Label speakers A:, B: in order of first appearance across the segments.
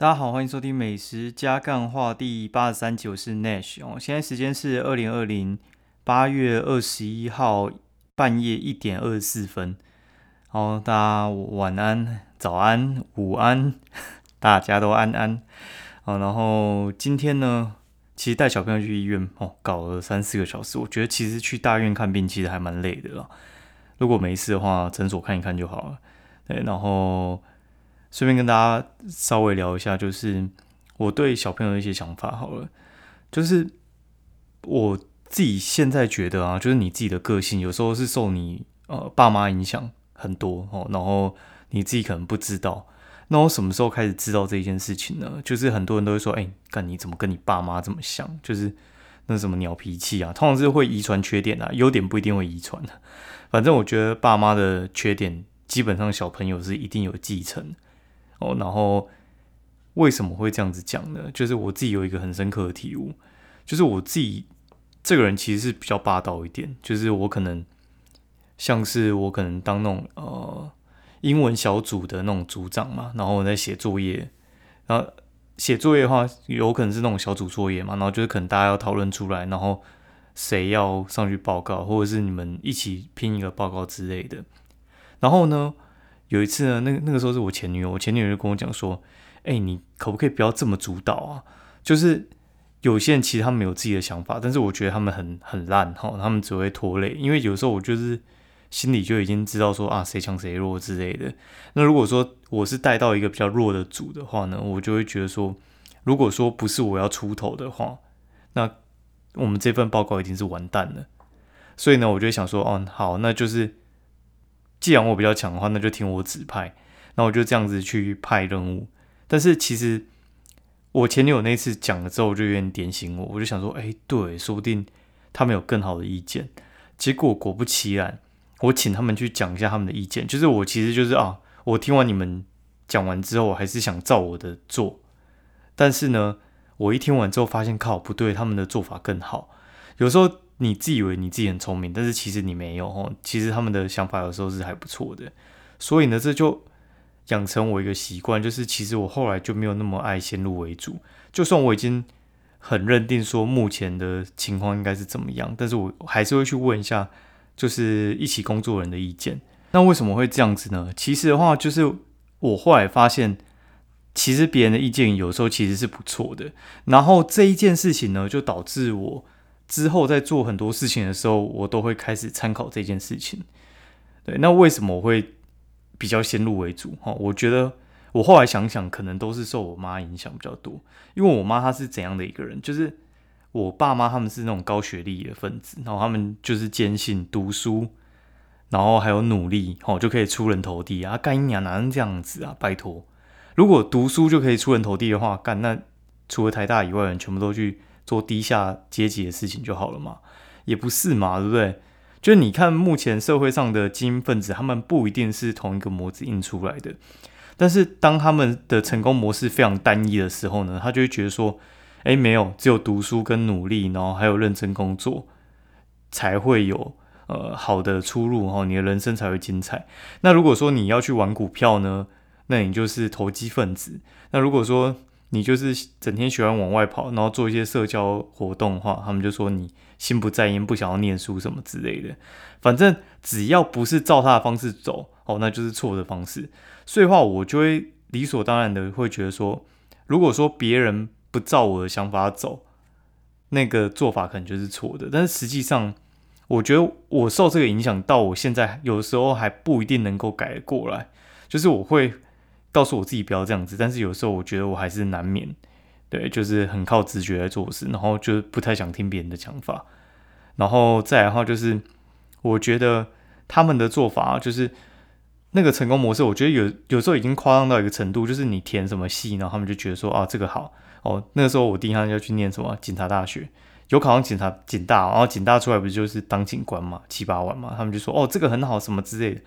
A: 大家好，欢迎收听美食加干话第八十三集，我是 Nash 哦。现在时间是二零二零八月二十一号半夜一点二十四分。好，大家晚安、早安、午安，大家都安安。好，然后今天呢，其实带小朋友去医院哦，搞了三四个小时。我觉得其实去大院看病其实还蛮累的啦。如果没事的话，诊所看一看就好了。对，然后。顺便跟大家稍微聊一下，就是我对小朋友的一些想法好了。就是我自己现在觉得啊，就是你自己的个性有时候是受你呃爸妈影响很多哦，然后你自己可能不知道。那我什么时候开始知道这件事情呢？就是很多人都会说，哎，看你怎么跟你爸妈这么像？就是那什么鸟脾气啊，通常是会遗传缺点啊，优点不一定会遗传的。反正我觉得爸妈的缺点，基本上小朋友是一定有继承。哦，然后为什么会这样子讲呢？就是我自己有一个很深刻的体悟，就是我自己这个人其实是比较霸道一点，就是我可能像是我可能当那种呃英文小组的那种组长嘛，然后我在写作业，然后写作业的话有可能是那种小组作业嘛，然后就是可能大家要讨论出来，然后谁要上去报告，或者是你们一起拼一个报告之类的，然后呢？有一次呢，那那个时候是我前女友，我前女友就跟我讲说：“哎，你可不可以不要这么主导啊？就是有些人其实他们有自己的想法，但是我觉得他们很很烂哈，他们只会拖累。因为有时候我就是心里就已经知道说啊，谁强谁弱之类的。那如果说我是带到一个比较弱的组的话呢，我就会觉得说，如果说不是我要出头的话，那我们这份报告已经是完蛋了。所以呢，我就想说，哦，好，那就是。”既然我比较强的话，那就听我指派。那我就这样子去派任务。但是其实我前女友那次讲了之后，就有点点醒我。我就想说，哎，对，说不定他们有更好的意见。结果果不其然，我请他们去讲一下他们的意见。就是我其实就是啊，我听完你们讲完之后，我还是想照我的做。但是呢，我一听完之后发现，靠，不对，他们的做法更好。有时候。你自以为你自己很聪明，但是其实你没有哦。其实他们的想法有时候是还不错的，所以呢，这就养成我一个习惯，就是其实我后来就没有那么爱先入为主。就算我已经很认定说目前的情况应该是怎么样，但是我还是会去问一下，就是一起工作人的意见。那为什么会这样子呢？其实的话，就是我后来发现，其实别人的意见有时候其实是不错的。然后这一件事情呢，就导致我。之后在做很多事情的时候，我都会开始参考这件事情。对，那为什么我会比较先入为主？哈，我觉得我后来想想，可能都是受我妈影响比较多。因为我妈她是怎样的一个人？就是我爸妈他们是那种高学历的分子，然后他们就是坚信读书，然后还有努力，哦，就可以出人头地啊！干一娘哪能这样子啊？拜托，如果读书就可以出人头地的话，干那除了台大以外人全部都去。做低下阶级的事情就好了嘛？也不是嘛，对不对？就是你看目前社会上的精英分子，他们不一定是同一个模子印出来的。但是当他们的成功模式非常单一的时候呢，他就会觉得说：“哎，没有，只有读书跟努力，然后还有认真工作，才会有呃好的出路哈，你的人生才会精彩。”那如果说你要去玩股票呢，那你就是投机分子。那如果说你就是整天喜欢往外跑，然后做一些社交活动的话，他们就说你心不在焉，不想要念书什么之类的。反正只要不是照他的方式走，哦，那就是错的方式。所以话，我就会理所当然的会觉得说，如果说别人不照我的想法走，那个做法可能就是错的。但是实际上，我觉得我受这个影响到我现在，有时候还不一定能够改过来，就是我会。告诉我自己不要这样子，但是有时候我觉得我还是难免，对，就是很靠直觉来做事，然后就不太想听别人的讲法，然后再来的话就是，我觉得他们的做法就是那个成功模式，我觉得有有时候已经夸张到一个程度，就是你填什么系，然后他们就觉得说啊这个好哦，那个时候我第一趟要去念什么警察大学，有考上警察警大，然后警大出来不就是当警官嘛，七八万嘛，他们就说哦这个很好什么之类的，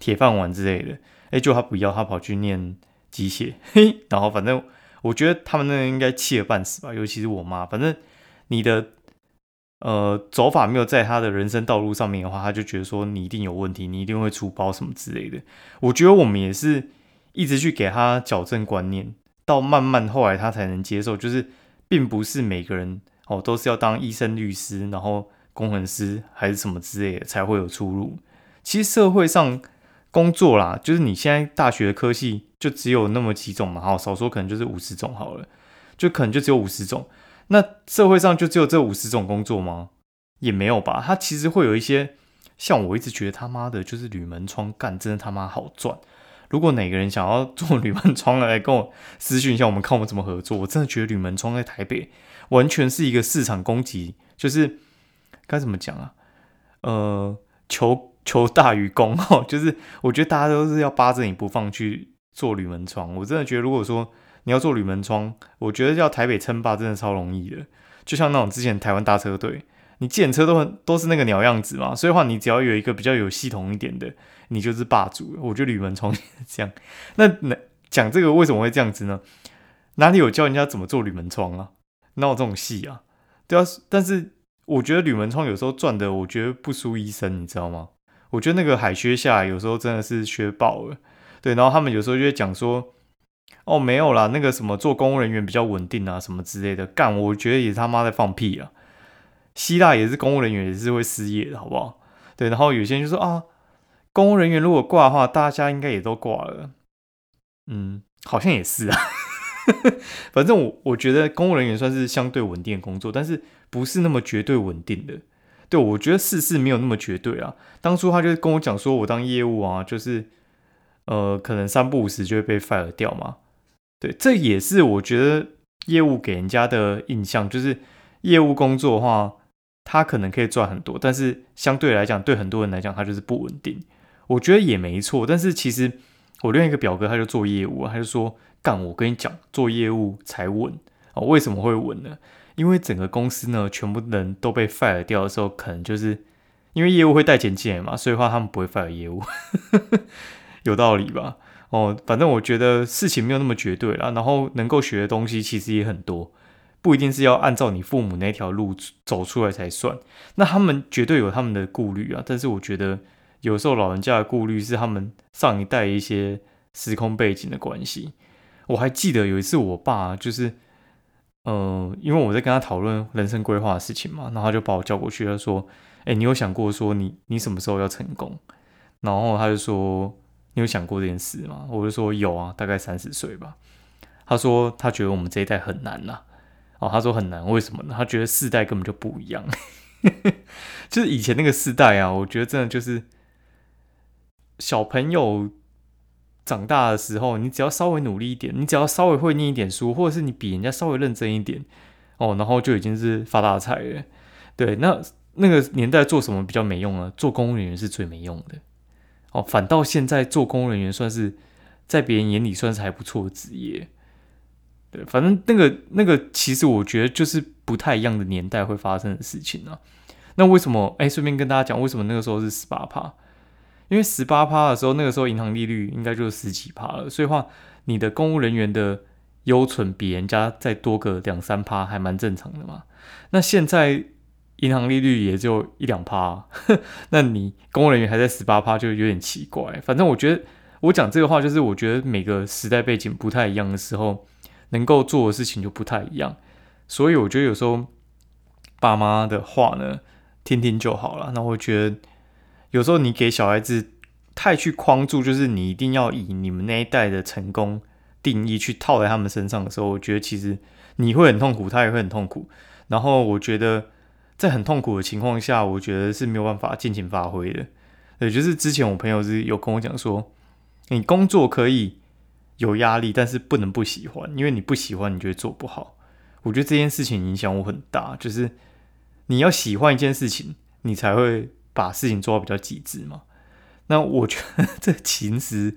A: 铁饭碗之类的。哎，就他不要，他跑去念机械，嘿，然后反正我觉得他们那应该气得半死吧，尤其是我妈。反正你的呃走法没有在他的人生道路上面的话，他就觉得说你一定有问题，你一定会出包什么之类的。我觉得我们也是一直去给他矫正观念，到慢慢后来他才能接受，就是并不是每个人哦都是要当医生、律师，然后工程师还是什么之类的才会有出路。其实社会上工作啦，就是你现在大学的科系就只有那么几种嘛，好少说可能就是五十种好了，就可能就只有五十种。那社会上就只有这五十种工作吗？也没有吧。它其实会有一些，像我一直觉得他妈的，就是铝门窗干真的他妈好赚。如果哪个人想要做铝门窗来跟我私讯一下，我们看我们怎么合作。我真的觉得铝门窗在台北完全是一个市场供给，就是该怎么讲啊？呃，求求大于功哦，就是我觉得大家都是要扒着你不放去做铝门窗。我真的觉得，如果说你要做铝门窗，我觉得要台北称霸真的超容易的。就像那种之前台湾大车队，你建车都很都是那个鸟样子嘛，所以话你只要有一个比较有系统一点的。你就是霸主，我觉得铝门窗这样。那那讲这个为什么会这样子呢？哪里有教人家怎么做铝门窗啊？哪有这种戏啊？对啊，但是我觉得铝门窗有时候赚的，我觉得不输医生，你知道吗？我觉得那个海靴下来有时候真的是削爆了。对，然后他们有时候就会讲说，哦，没有啦，那个什么做公务人员比较稳定啊，什么之类的。干，我觉得也是他妈在放屁啊！希腊也是公务人员，也是会失业的，好不好？对，然后有些人就说啊。公务人员如果挂的话，大家应该也都挂了。嗯，好像也是啊。反正我我觉得公务人员算是相对稳定的工作，但是不是那么绝对稳定的。对我觉得事事没有那么绝对啊。当初他就跟我讲说，我当业务啊，就是呃，可能三不五时就会被 fire 掉嘛。对，这也是我觉得业务给人家的印象，就是业务工作的话，他可能可以赚很多，但是相对来讲，对很多人来讲，他就是不稳定。我觉得也没错，但是其实我另一个表哥他就做业务，他就说干，我跟你讲，做业务才稳啊？为什么会稳呢？因为整个公司呢，全部人都被 fire 掉的时候，可能就是因为业务会带钱进来嘛，所以话他们不会 fire 业务，有道理吧？哦，反正我觉得事情没有那么绝对啦，然后能够学的东西其实也很多，不一定是要按照你父母那条路走出来才算。那他们绝对有他们的顾虑啊，但是我觉得。有时候老人家的顾虑是他们上一代一些时空背景的关系。我还记得有一次，我爸就是，呃，因为我在跟他讨论人生规划的事情嘛，然后他就把我叫过去，他说：“哎，你有想过说你你什么时候要成功？”然后他就说：“你有想过这件事吗？”我就说：“有啊，大概三十岁吧。”他说：“他觉得我们这一代很难呐。”哦，他说很难，为什么呢？他觉得世代根本就不一样，就是以前那个世代啊，我觉得真的就是。小朋友长大的时候，你只要稍微努力一点，你只要稍微会念一点书，或者是你比人家稍微认真一点，哦，然后就已经是发大财了。对，那那个年代做什么比较没用呢？做公务人员是最没用的。哦，反倒现在做公务人员算是在别人眼里算是还不错的职业。对，反正那个那个，其实我觉得就是不太一样的年代会发生的事情啊。那为什么？哎，顺便跟大家讲，为什么那个时候是十八趴？因为十八趴的时候，那个时候银行利率应该就是十几趴了，所以话你的公务人员的优存比人家再多个两三趴，还蛮正常的嘛。那现在银行利率也就一两趴，那你公务人员还在十八趴，就有点奇怪。反正我觉得我讲这个话，就是我觉得每个时代背景不太一样的时候，能够做的事情就不太一样。所以我觉得有时候爸妈的话呢，听听就好了。那我觉得。有时候你给小孩子太去框住，就是你一定要以你们那一代的成功定义去套在他们身上的时候，我觉得其实你会很痛苦，他也会很痛苦。然后我觉得在很痛苦的情况下，我觉得是没有办法尽情发挥的。对，就是之前我朋友是有跟我讲说，你工作可以有压力，但是不能不喜欢，因为你不喜欢，你就会做不好。我觉得这件事情影响我很大，就是你要喜欢一件事情，你才会。把事情做到比较极致嘛？那我觉得 这其实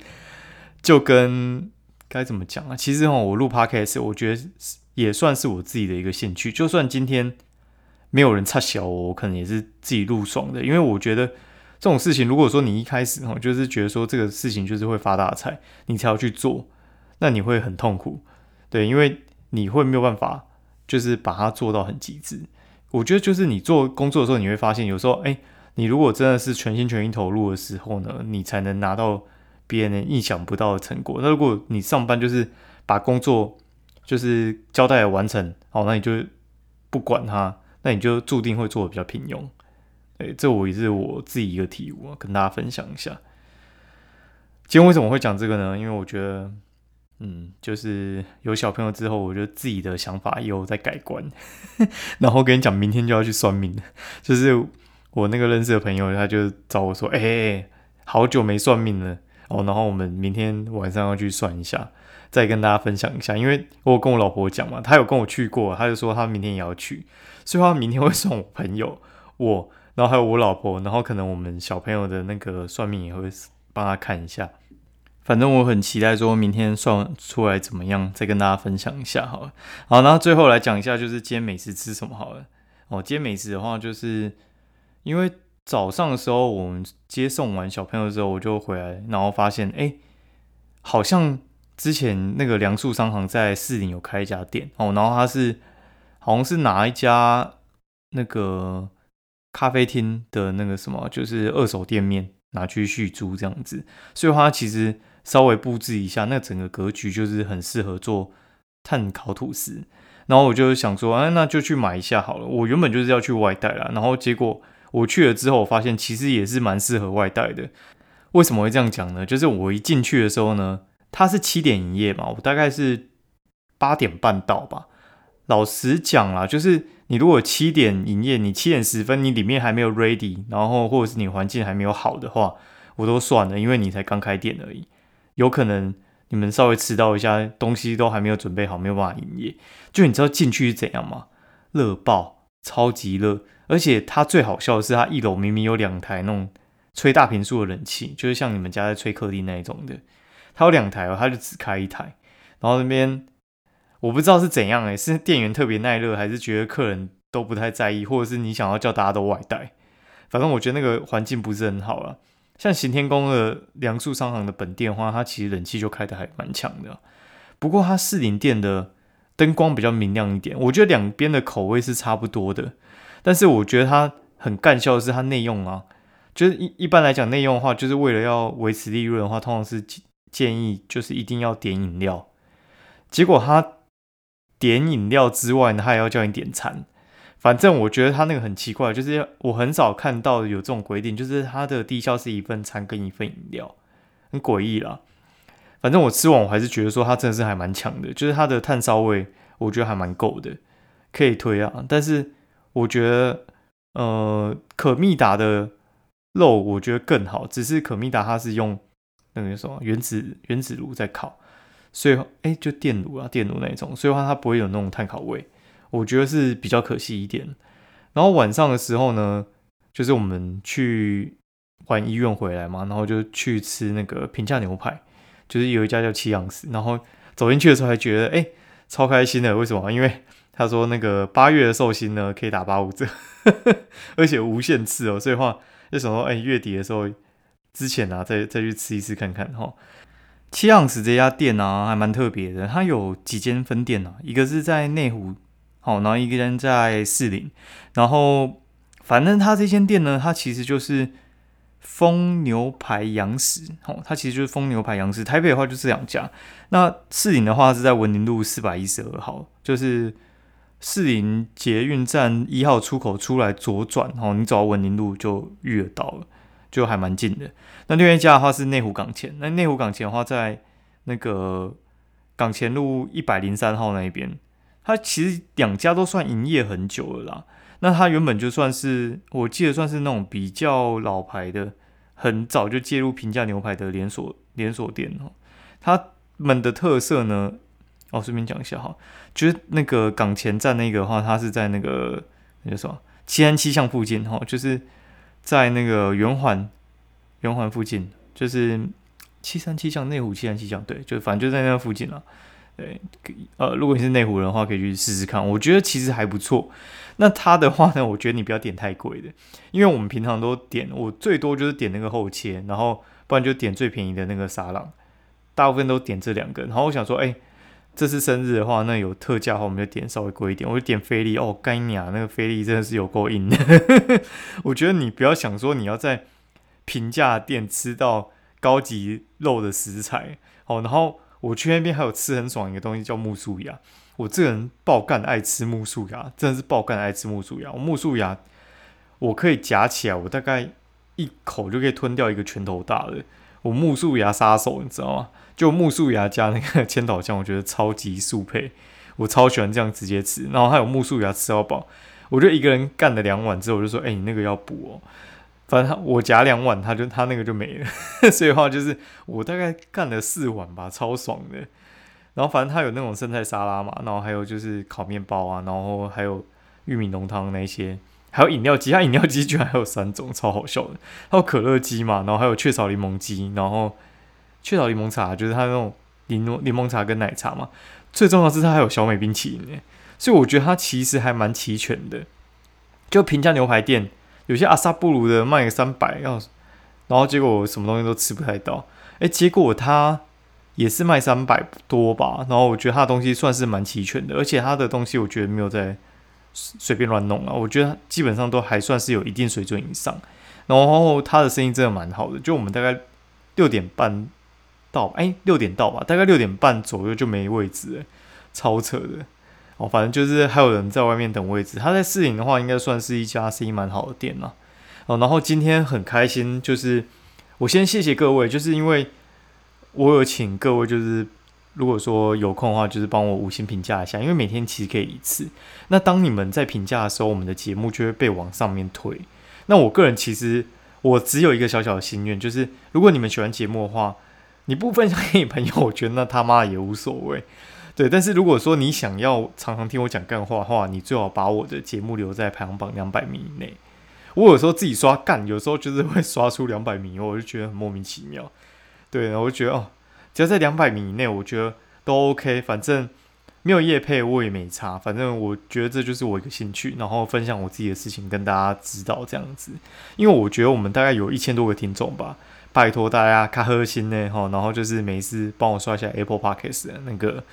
A: 就跟该怎么讲啊？其实哈，我录 podcast，我觉得也算是我自己的一个兴趣。就算今天没有人插小我，可能也是自己录爽的。因为我觉得这种事情，如果说你一开始哈，就是觉得说这个事情就是会发大财，你才要去做，那你会很痛苦。对，因为你会没有办法，就是把它做到很极致。我觉得就是你做工作的时候，你会发现有时候哎。你如果真的是全心全意投入的时候呢，你才能拿到别人意想不到的成果。那如果你上班就是把工作就是交代完成，好，那你就不管它，那你就注定会做的比较平庸。哎，这我也是我自己一个体悟啊，跟大家分享一下。今天为什么会讲这个呢？因为我觉得，嗯，就是有小朋友之后，我觉得自己的想法又在改观。然后跟你讲，明天就要去算命就是我那个认识的朋友，他就找我说：“哎，好久没算命了哦。”然后我们明天晚上要去算一下。再跟大家分享一下，因为我跟我老婆讲嘛，她有跟我去过，她就说她明天也要去，所以她明天会送我朋友，我，然后还有我老婆，然后可能我们小朋友的那个算命也会帮他看一下。反正我很期待说明天算出来怎么样，再跟大家分享一下好了。好，然后最后来讲一下，就是今天美食吃什么好了。哦，今天美食的话，就是因为早上的时候我们接送完小朋友之后，我就回来，然后发现哎，好像。之前那个梁树商行在四里有开一家店哦，然后他是好像是拿一家那个咖啡厅的那个什么，就是二手店面拿去续租这样子，所以他其实稍微布置一下，那整个格局就是很适合做碳烤吐司。然后我就想说，哎，那就去买一下好了。我原本就是要去外带啦，然后结果我去了之后，我发现其实也是蛮适合外带的。为什么会这样讲呢？就是我一进去的时候呢。它是七点营业嘛，我大概是八点半到吧。老实讲啦，就是你如果七点营业，你七点十分你里面还没有 ready，然后或者是你环境还没有好的话，我都算了，因为你才刚开店而已，有可能你们稍微迟到一下，东西都还没有准备好，没有办法营业。就你知道进去是怎样吗？热爆，超级热，而且它最好笑的是，它一楼明明有两台那种吹大平数的冷气，就是像你们家在吹客厅那一种的。他有两台哦，他就只开一台，然后那边我不知道是怎样诶，是店员特别耐热，还是觉得客人都不太在意，或者是你想要叫大家都外带？反正我觉得那个环境不是很好了。像行天宫的梁树商行的本店的话，它其实冷气就开的还蛮强的。不过它四林店的灯光比较明亮一点，我觉得两边的口味是差不多的。但是我觉得它很干笑的是它内用啊，就是一一般来讲内用的话，就是为了要维持利润的话，通常是。建议就是一定要点饮料，结果他点饮料之外呢，他还要叫你点餐。反正我觉得他那个很奇怪，就是我很少看到有这种规定，就是他的低消是一份餐跟一份饮料，很诡异啦。反正我吃完我还是觉得说它真的是还蛮强的，就是它的炭烧味我觉得还蛮够的，可以推啊。但是我觉得呃可蜜达的肉我觉得更好，只是可蜜达它是用。那个什么原子原子炉在烤，所以哎就电炉啊电炉那一种，所以话它不会有那种碳烤味，我觉得是比较可惜一点。然后晚上的时候呢，就是我们去完医院回来嘛，然后就去吃那个平价牛排，就是有一家叫七盎司，然后走进去的时候还觉得哎超开心的，为什么？因为他说那个八月的寿星呢可以打八五折，而且无限次哦，所以话就想说哎月底的时候。之前啊，再再去吃一次看看哈。七盎司这家店啊，还蛮特别的。它有几间分店啊，一个是在内湖，好，然后一个人在士林。然后反正它这间店呢，它其实就是风牛排洋食，哦，它其实就是风牛排洋食。台北的话就是两家，那士林的话是在文林路四百一十二号，就是士林捷运站一号出口出来左转，哦，你走到文林路就遇得到了。就还蛮近的。那另外一家的话是内湖港前，那内湖港前的话在那个港前路一百零三号那一边。它其实两家都算营业很久了啦。那它原本就算是我记得算是那种比较老牌的，很早就介入平价牛排的连锁连锁店哦。他们的特色呢，哦，顺便讲一下哈，就是那个港前站那个话，它是在那个那个什么七安七巷附近哈，就是。在那个圆环，圆环附近，就是七三七巷内湖七三七巷，对，就反正就在那附近了。对，呃，如果你是内湖人的话，可以去试试看，我觉得其实还不错。那他的话呢，我觉得你不要点太贵的，因为我们平常都点，我最多就是点那个厚切，然后不然就点最便宜的那个沙朗，大部分都点这两个。然后我想说，哎。这次生日的话，那有特价的话，我们就点稍微贵一点。我就点菲力哦，干呀，那个菲力真的是有够硬的。我觉得你不要想说你要在平价店吃到高级肉的食材哦。然后我去那边还有吃很爽一个东西叫木薯芽。我这个人爆干爱吃木薯芽，真的是爆干爱吃木薯芽。我木薯芽我可以夹起来，我大概一口就可以吞掉一个拳头大的。我木薯芽杀手，你知道吗？就木薯芽加那个 千岛酱，我觉得超级速配。我超喜欢这样直接吃，然后还有木薯芽吃到饱。我就一个人干了两碗之后，我就说：“哎，你那个要补哦。”反正他我夹两碗，他就他那个就没了。所以话就是我大概干了四碗吧，超爽的。然后反正他有那种生菜沙拉嘛，然后还有就是烤面包啊，然后还有玉米浓汤那些，还有饮料机，他饮料机居然还有三种，超好笑的。还有可乐机嘛，然后还有雀巢柠檬机，然后雀巢柠檬茶就是他那种柠檬柠檬茶跟奶茶嘛。最重要是它还有小美冰淇淋诶，所以我觉得它其实还蛮齐全的。就平价牛排店，有些阿萨布鲁的卖个三百要，然后结果什么东西都吃不太到。诶，结果他。也是卖三百多吧，然后我觉得他的东西算是蛮齐全的，而且他的东西我觉得没有在随便乱弄啊，我觉得基本上都还算是有一定水准以上。然后他的生意真的蛮好的，就我们大概六点半到，哎，六点到吧，大概六点半左右就没位置了，超扯的。哦，反正就是还有人在外面等位置。他在四营的话，应该算是一家生意蛮好的店了。哦，然后今天很开心，就是我先谢谢各位，就是因为。我有请各位，就是如果说有空的话，就是帮我五星评价一下，因为每天其实可以一次。那当你们在评价的时候，我们的节目就会被往上面推。那我个人其实我只有一个小小的心愿，就是如果你们喜欢节目的话，你不分享给你朋友，我觉得那他妈也无所谓。对，但是如果说你想要常常听我讲干话的话，你最好把我的节目留在排行榜两百名以内。我有时候自己刷干，有时候就是会刷出两百名，我就觉得很莫名其妙。对，然后我就觉得哦，只要在两百名以内，我觉得都 OK。反正没有夜配，我也没差。反正我觉得这就是我一个兴趣，然后分享我自己的事情跟大家知道这样子。因为我觉得我们大概有一千多个听众吧，拜托大家开核心呢哈，然后就是每次帮我刷一下 Apple Podcast 的那个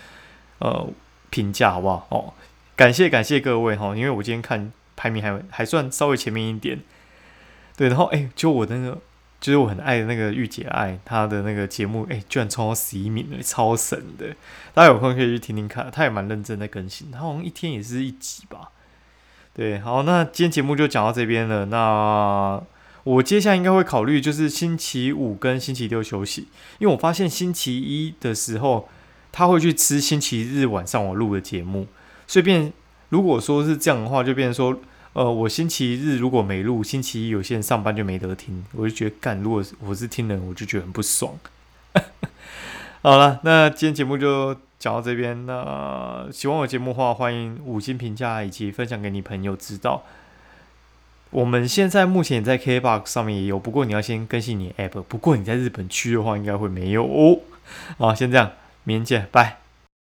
A: 呃评价好不好？哦，感谢感谢各位哈，因为我今天看排名还还算稍微前面一点。对，然后哎，就我那个。就是我很爱的那个御姐爱，她的那个节目，哎，居然冲到十一名了，超神的！大家有空可以去听听看，她也蛮认真在更新，她好像一天也是一集吧。对，好，那今天节目就讲到这边了。那我接下来应该会考虑，就是星期五跟星期六休息，因为我发现星期一的时候他会去吃星期日晚上我录的节目，所以变如果说是这样的话，就变成说。呃，我星期日如果没录，星期一有些人上班就没得听，我就觉得干。如果我是听人，我就觉得很不爽。好了，那今天节目就讲到这边。那喜欢我节目的话，欢迎五星评价以及分享给你朋友知道。我们现在目前在 KBox 上面也有，不过你要先更新你 App。不过你在日本区的话，应该会没有哦。好，先这样，明天见，拜。